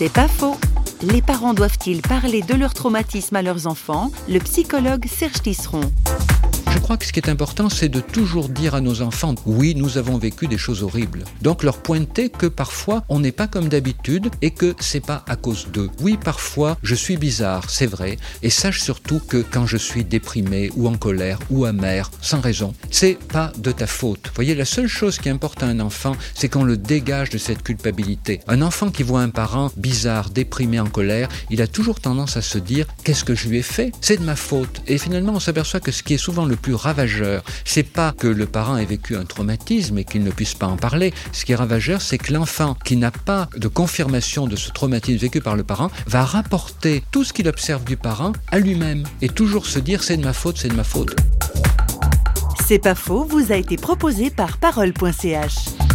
C'est pas faux. Les parents doivent-ils parler de leur traumatisme à leurs enfants? Le psychologue Serge Tisseron. Je crois que ce qui est important, c'est de toujours dire à nos enfants, oui, nous avons vécu des choses horribles. Donc leur pointer que parfois on n'est pas comme d'habitude et que c'est pas à cause d'eux. Oui, parfois je suis bizarre, c'est vrai, et sache surtout que quand je suis déprimé ou en colère ou amer, sans raison, c'est pas de ta faute. Vous voyez, la seule chose qui importe à un enfant, c'est qu'on le dégage de cette culpabilité. Un enfant qui voit un parent bizarre, déprimé, en colère, il a toujours tendance à se dire, qu'est-ce que je lui ai fait? C'est de ma faute. Et finalement, on s'aperçoit que ce qui est souvent le plus ravageur, c'est pas que le parent ait vécu un traumatisme et qu'il ne puisse pas en parler. Ce qui est ravageur, c'est que l'enfant qui n'a pas de confirmation de ce traumatisme vécu par le parent va rapporter tout ce qu'il observe du parent à lui-même et toujours se dire c'est de ma faute, c'est de ma faute. C'est pas faux, vous a été proposé par parole.ch.